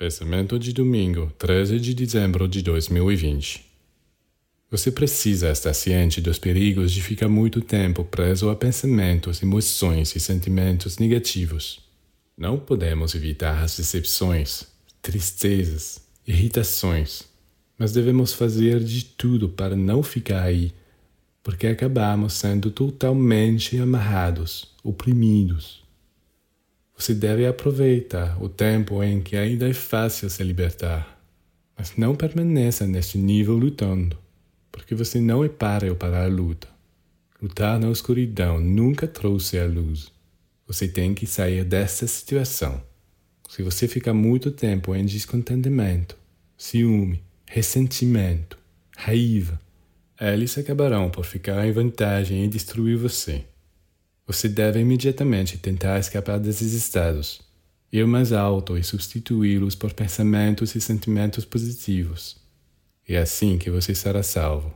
Pensamento de domingo, 13 de dezembro de 2020. Você precisa estar ciente dos perigos de ficar muito tempo preso a pensamentos, emoções e sentimentos negativos. Não podemos evitar as decepções, tristezas, irritações, mas devemos fazer de tudo para não ficar aí, porque acabamos sendo totalmente amarrados, oprimidos. Você deve aproveitar o tempo em que ainda é fácil se libertar, mas não permaneça neste nível lutando, porque você não é páreo para a luta. Lutar na escuridão nunca trouxe a luz. Você tem que sair dessa situação. Se você ficar muito tempo em descontentamento, ciúme, ressentimento, raiva, eles acabarão por ficar em vantagem e destruir você. Você deve imediatamente tentar escapar desses estados, ir mais alto e substituí-los por pensamentos e sentimentos positivos. É assim que você será salvo.